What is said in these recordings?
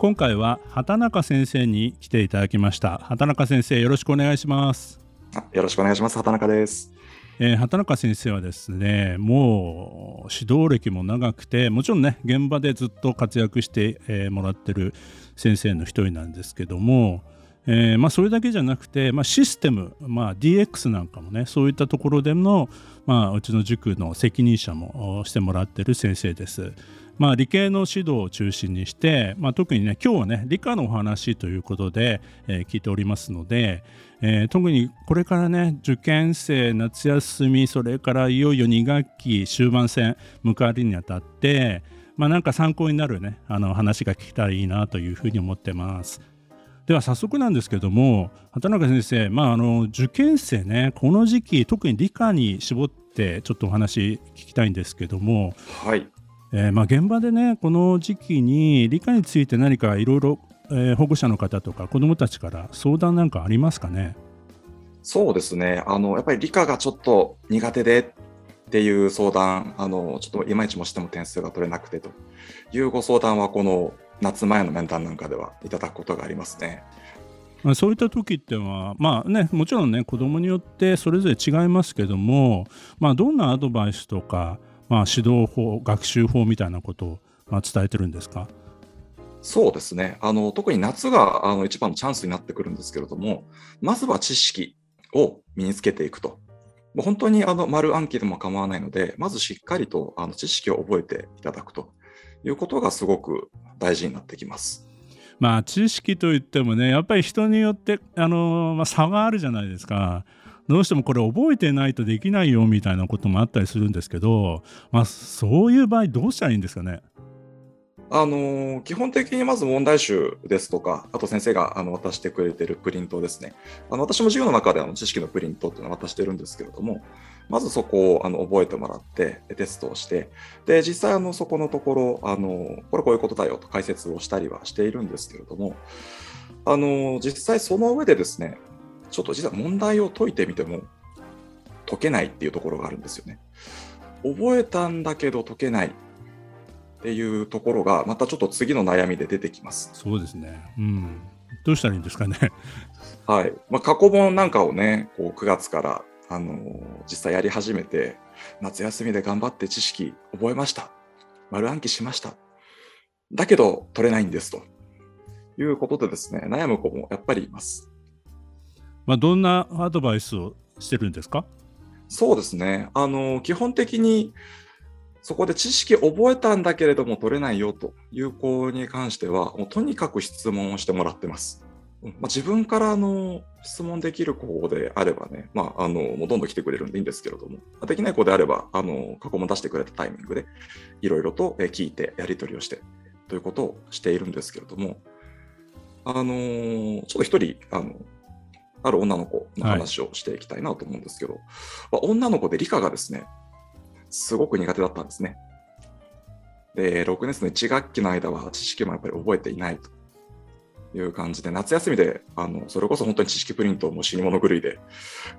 今回は畑中先生に来ていただきました。畑中先生よろしくお願いします。よろしくお願いします。畑中です。えー、畑中先生はですねもう指導歴も長くてもちろんね現場でずっと活躍して、えー、もらってる先生の一人なんですけども、えー、まあ、それだけじゃなくて、まあ、システム、まあ、DX なんかもねそういったところでの、まあ、うちの塾の責任者もしてもらってる先生です。まあ、理系の指導を中心にして、まあ、特にね今日はね理科のお話ということで、えー、聞いておりますので、えー、特にこれからね受験生夏休みそれからいよいよ2学期終盤戦迎えるにあたってまあ、なんか参考になるねあの話が聞けたらいいなというふうに思ってます。では早速なんですけども畑中先生、まあ、あの受験生ねこの時期特に理科に絞ってちょっとお話聞きたいんですけども、はい。えー、まあ、現場でねこの時期に理科について何かいろいろ保護者の方とか子どもたちから相談なんかありますかね？そうですね。あのやっぱり理科がちょっと苦手でっていう相談あのちょっといまいちもしても点数が取れなくてというご相談はこの夏前の面談なんかではいただくことがありますね。まあ、そういった時っては、まあね、もちろんね子どもによってそれぞれ違いますけども、まあ、どんなアドバイスとかまあ、指導法、学習法みたいなことを、まあ、伝えてるんですか？そうですねあの特に夏があの一番のチャンスになってくるんですけれども、まずは知識を身につけていくと。本当にあの丸暗記でも構わないので、まずしっかりとあの知識を覚えていただくということがすごく大事になってきます。まあ、知識といってもね、やっぱり人によってあの、まあ、差があるじゃないですか。どうしてもこれ覚えてないとできないよみたいなこともあったりするんですけど、まあ、そういう場合どうしたらいいんですかね？あの基本的にまず問題集ですとか、あと先生があの渡してくれてるプリントですね。あの私も授業の中であの知識のプリントっていうのを渡してるんですけれども、まずそこをあの覚えてもらって、テストをして、で実際あのそこのところあの、これこういうことだよと解説をしたりはしているんですけれども、あの実際その上でですね、ちょっと実は問題を解いてみても解けないっていうところがあるんですよね。覚えたんだけど解けないっていうところがまたちょっと次の悩みで出てきます。そうですね。うん。どうしたらいいんですかね。はい。まあ、過去問なんかをね、こう9月からあのー、実際やり始めて、夏休みで頑張って知識覚えました。丸暗記しました。だけど取れないんですということでですね、悩む子もやっぱりいます。まあ、どんなアドバイスをしてるんですか？そうですね。あの、基本的に、そこで知識覚えたんだけれども取れないよという子に関しては、もうとにかく質問をしてもらってます。まあ、自分からあの質問できる子であればね、まあ、あのもうどんどん来てくれるんでいいんですけれども、できない子であれば、あの過去も出してくれたタイミングで、いろいろと聞いて、やり取りをしてということをしているんですけれども、あのちょっと一人あの、ある女の子の話をしていきたいなと思うんですけど、はいまあ、女の子で理科がですね、すごく苦手だったんですね。で、6年生の1学期の間は知識もやっぱり覚えていないという感じで、夏休みで、あのそれこそ本当に知識プリントをもう死に物狂いで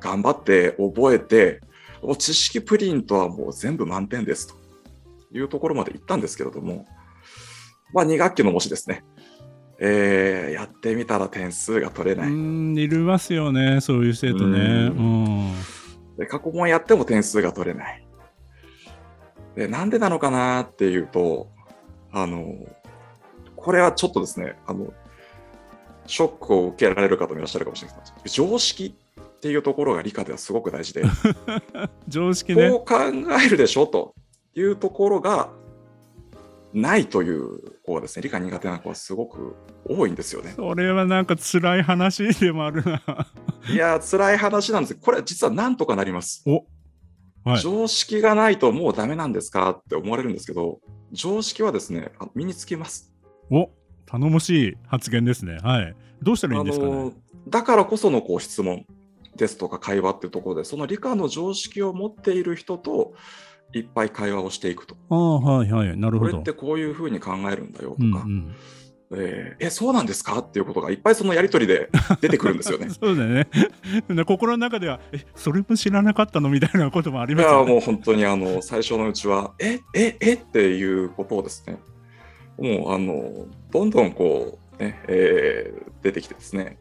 頑張って覚えて、もう知識プリントはもう全部満点ですというところまで行ったんですけれども、まあ2学期の模試ですね。えー、やってみたら点数が取れない。いるますよね、そういう生徒ね。うんで過去問やっても点数が取れない。でなんでなのかなっていうと、あの、これはちょっとですね、あの、ショックを受けられる方もいらっしゃるかもしれないです。常識っていうところが理科ではすごく大事で、常識ね。こう考えるでしょというところがないという子はですね、理科苦手な子はすごく多いんですよね。それはなんか辛い話でもあるな。いや、辛い話なんですこれ実はなんとかなります。おはい、常識がないともうダメなんですかって思われるんですけど、常識はですね、身につきます。お頼もしい発言ですね。はい。どうしたらいいんですかね？だからこそのこう質問ですとか会話っていうところで、その理科の常識を持っている人といっぱい会話をしていくと。ああ、はいはい。なるほど。これってこういうふうに考えるんだよとか。うんうんえー、え、そうなんですか？っていうことがいっぱいそのやり取りで 出てくるんですよね。そうだよね。心の中では、え、それも知らなかったの？みたいなこともありますよね。いや、もう本当にあの最初のうちは、え、え、え？っていうことをですね、もうあのどんどんこう、ねえー、出てきてですね、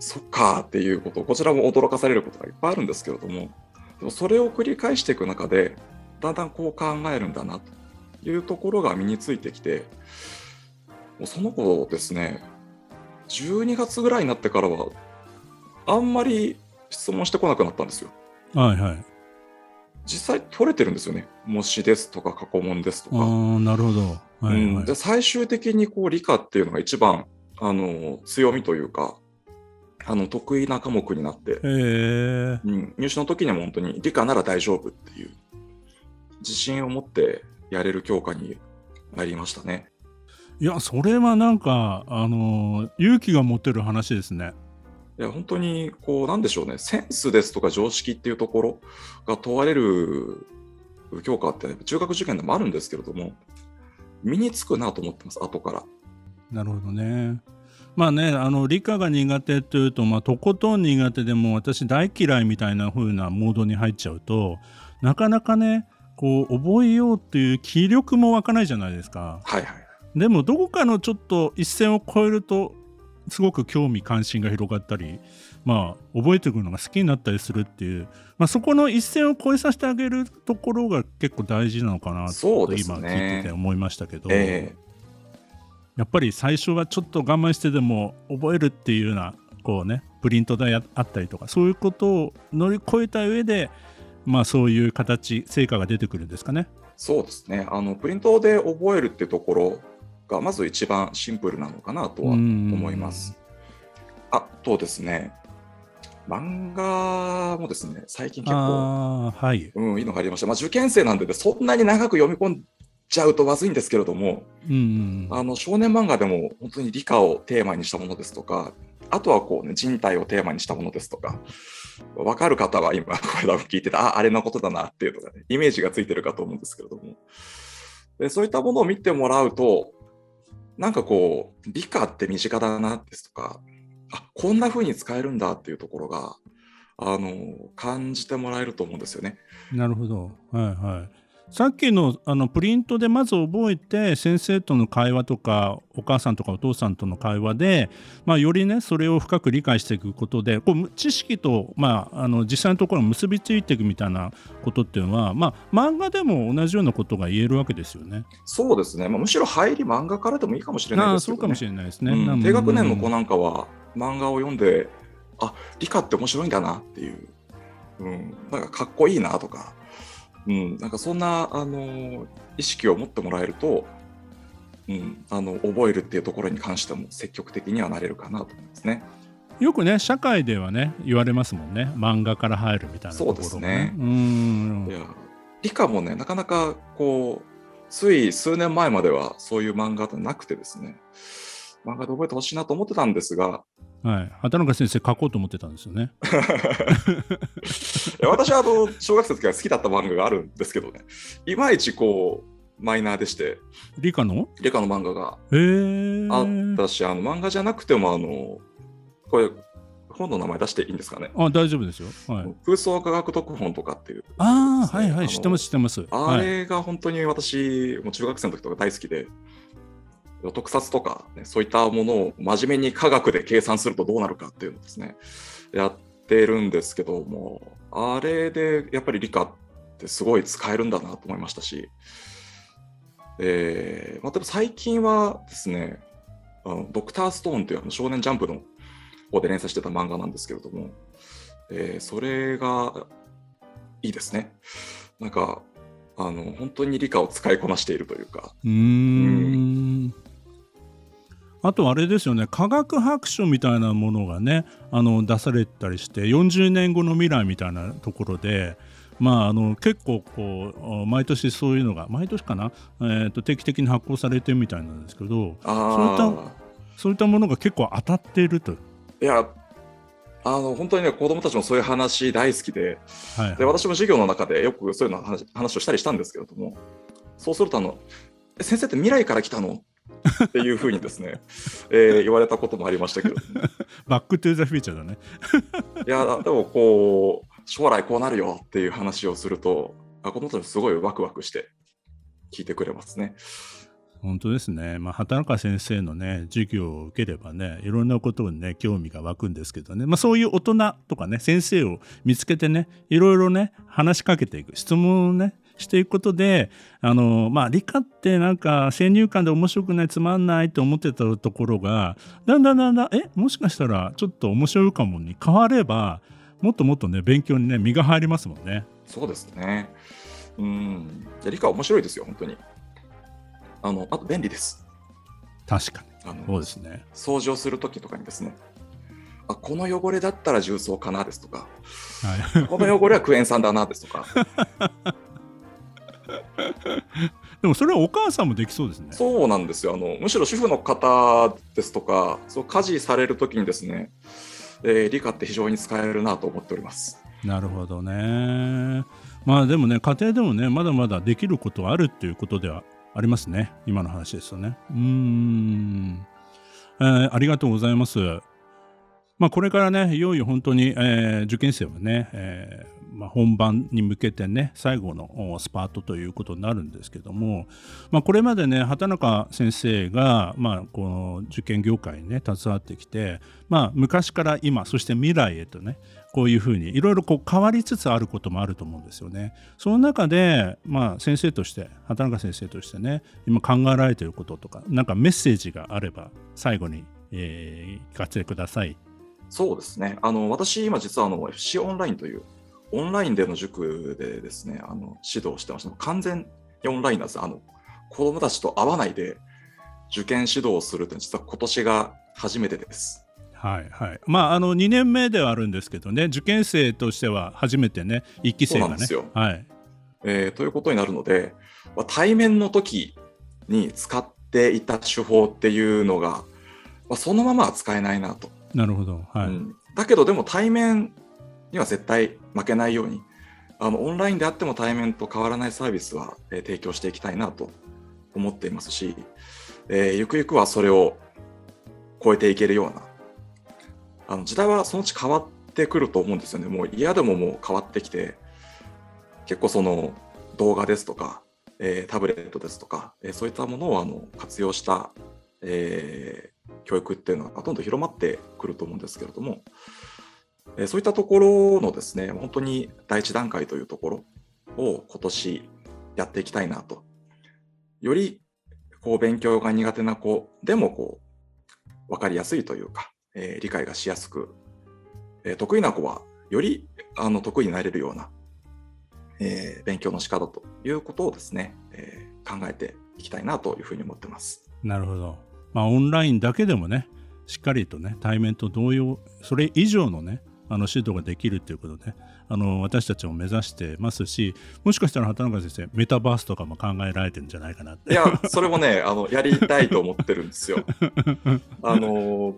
そっかっていうこと、こちらも驚かされることがいっぱいあるんですけれども、でもそれを繰り返していく中で、だんだんこう考えるんだなというところが身についてきて、もうその子ですね、12月ぐらいになってからは、あんまり質問してこなくなったんですよ。はいはい。実際取れてるんですよね。模試ですとか過去問ですとか。なるほど。はいはい、うん、で最終的にこう理科っていうのが一番あの強みというかあの得意な科目になって、うん、入試の時には本当に理科なら大丈夫っていう自信を持ってやれる教科になりましたね。いやそれはなんかあの勇気が持てる話ですね。いや本当にこうなんでしょうねセンスですとか常識っていうところが問われる教科って中学受験でもあるんですけれども身につくなと思ってます後から。なるほどね。まあね、あの理科が苦手というと、まあ、とことん苦手でも私大嫌いみたいな風なモードに入っちゃうとなかなかねこう覚えようっていう気力も湧かないじゃないですか。はいはい、でもどこかのちょっと一線を越えるとすごく興味関心が広がったり、まあ、覚えていくのが好きになったりするっていう、まあ、そこの一線を越えさせてあげるところが結構大事なのかなと、ね、今聞いてて思いましたけど、えー、やっぱり最初はちょっと我慢してでも覚えるっていうようなこうねプリントであったりとかそういうことを乗り越えた上でまあそういう形成果が出てくるんですかね。そうですね。あのプリントで覚えるってところがまず一番シンプルなのかなとは思います。あとですね、漫画もですね、最近結構、はい、うん、いいのがありました。まあ、受験生なんで、ね、そんなに長く読み込んじゃうとまずいんですけれども、うんあの少年漫画でも本当に理科をテーマにしたものですとか、あとはこう、ね、人体をテーマにしたものですとか、分かる方は今、これだけ聞いてて、あ、あれのことだなっていうのがね、イメージがついてるかと思うんですけれども、でそういったものを見てもらうと、なんかこう、理科って身近だなですとか、あこんな風に使えるんだっていうところが、あの感じてもらえると思うんですよね。なるほど。はいはい。さっきのあのプリントでまず覚えて先生との会話とかお母さんとかお父さんとの会話で、まあ、よりねそれを深く理解していくことでこう知識と、まあ、あの実際のところ結びついていくみたいなことっていうのは、まあ、漫画でも同じようなことが言えるわけですよね。そうですね、まあ、むしろ入り漫画からでもいいかもしれないですね。そうかもしれないですね。うん、低学年の子なんかは漫画を読んであ理科って面白いんだなっていう、うん、なんかかっこいいなとか。うん、なんかそんな、あの意識を持ってもらえると、うん、あの覚えるっていうところに関しても積極的にはなれるかなと思いますね。よくね社会ではね言われますもんね。漫画から入るみたいなところ、ね、そうですね。うん。いや理科もねなかなかこうつい数年前まではそういう漫画ってなくてですね。漫画で覚えてほしいなと思ってたんですがはい、畑中先生書こうと思ってたんですよね。私はあの小学生の時は好きだった漫画があるんですけどね、いまいちこうマイナーでして、理科の？理科の漫画が。あったし、あの漫画じゃなくてもあのこれ本の名前出していいんですかね？あ大丈夫ですよ。はい、空想科学読本とかっていう、ね、ああ、はいはい、知ってます、知ってます。あれが本当に私、もう中学生の時とか大好きで、特撮とか、ね、そういったものを真面目に科学で計算するとどうなるかっていうのをですね、やってるんですけども、あれでやっぱり理科ってすごい使えるんだなと思いましたし、えーまあ、でも最近はですね、あのドクターストーンというあの少年ジャンプの方で連載してた漫画なんですけれども、えー、それがいいですね。なんかあの本当に理科を使いこなしているというか。うんうんあとあれですよね科学白書みたいなものがねあの出されたりして40年後の未来みたいなところでまあ、あの結構こう毎年そういうのが毎年かな、えー、と定期的に発行されてるみたいなんですけどそういったそういったものが結構当たっていると。いやあの本当にね子供たちもそういう話大好きではい、で私も授業の中でよくそういうの話話をしたりしたんですけれどもそうするとあの「先生って未来から来たの?」っていうふうにですね、えー、言われたこともありましたけど、バックトゥーザフューチャーだね。いや、でもこう、将来こうなるよっていう話をすると、子供たちすごいワクワクして聞いてくれますね。本当ですね、まあ、畑中先生のね授業を受ければねいろんなことにね興味が湧くんですけどね、まあ、そういう大人とかね先生を見つけてねいろいろね話しかけていく質問をねしていくことであの、まあ、理科ってなんか先入観で面白くないつまんないと思ってたところがだんだんだんだんえもしかしたらちょっと面白いかもに変わればもっともっとね勉強にね身が入りますもんね。そうですね。うん理科面白いですよ本当に。あのあと便利です。確かに。あのそうですね。掃除をするときとかにですね。あこの汚れだったら重曹かなですとか、はい、この汚れはクエン酸だなですとか でもそれはお母さんもできそうですね。そうなんですよ。あのむしろ主婦の方ですとか、そう家事されるときにですね、えー、理科って非常に使えるなと思っております。なるほどね。まあでもね、家庭でもね、まだまだできることはあるっていうことではありますね。今の話ですよね。うーん。えー、ありがとうございます。まあ、これからね、いよいよ本当に、えー、受験生はね、えーまあ、本番に向けてね、最後のスパートということになるんですけども、まあ、これまでね、畑中先生が、まあ、この受験業界にね、携わってきて、まあ、昔から今、そして未来へとね、こういうふうにいろいろこう変わりつつあることもあると思うんですよね。その中で、まあ、先生として、畑中先生としてね、今考えられていることとか、なんかメッセージがあれば、最後に、えー、聞かせてください。そうですね。あの私、今実はあの FC オンラインというオンラインでの塾でですね、あの指導してました。完全にオンラインなんです。あの子供たちと会わないで受験指導をするというのは実は今年が初めてです。はいはい。まあ、あの2年目ではあるんですけどね、受験生としては初めてね、1期生がね。そうなんですよ。はい。えー、ということになるので、対面の時に使っていた手法っていうのが、まあ、そのままは使えないなと。なるほど、はい、うん、だけどでも対面には絶対負けないようにあのオンラインであっても対面と変わらないサービスは、えー、提供していきたいなと思っていますし、えー、ゆくゆくはそれを超えていけるようなあの時代はそのうち変わってくると思うんですよね。もう嫌でももう変わってきて結構その動画ですとか、えー、タブレットですとか、え、そういったものをあの活用した、え教育っていうのがどんどん広まってくると思うんですけれども、えそういったところのですね、本当に第一段階というところを今年やっていきたいなと。よりこう勉強が苦手な子でもこう分かりやすいというか、えー、理解がしやすく、え、得意な子はよりあの得意になれるような、え、勉強の仕方ということをですね、え考えていきたいなというふうに思ってます。なるほど。まあ、オンラインだけでもねしっかりとね対面と同様それ以上のねあの指導ができるということで、あの私たちも目指してますしもしかしたら畑中先生メタバースとかも考えられてるんじゃないかなって。いやそれもねあのやりたいと思ってるんですよ。あの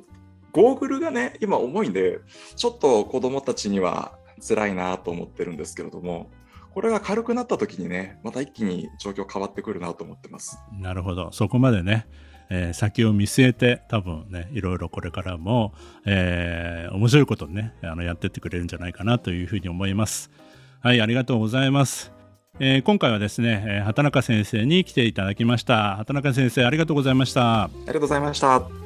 ゴーグルがね今重いんでちょっと子供たちには辛いなと思ってるんですけれどもこれが軽くなった時にねまた一気に状況変わってくるなと思ってます。なるほど。そこまでねえー、先を見据えて多分ねいろいろこれからも、えー、面白いことねあのやってってくれるんじゃないかなというふうに思います。はいありがとうございます。えー、今回はですね、え、畑中先生に来ていただきました。畑中先生ありがとうございました。ありがとうございました。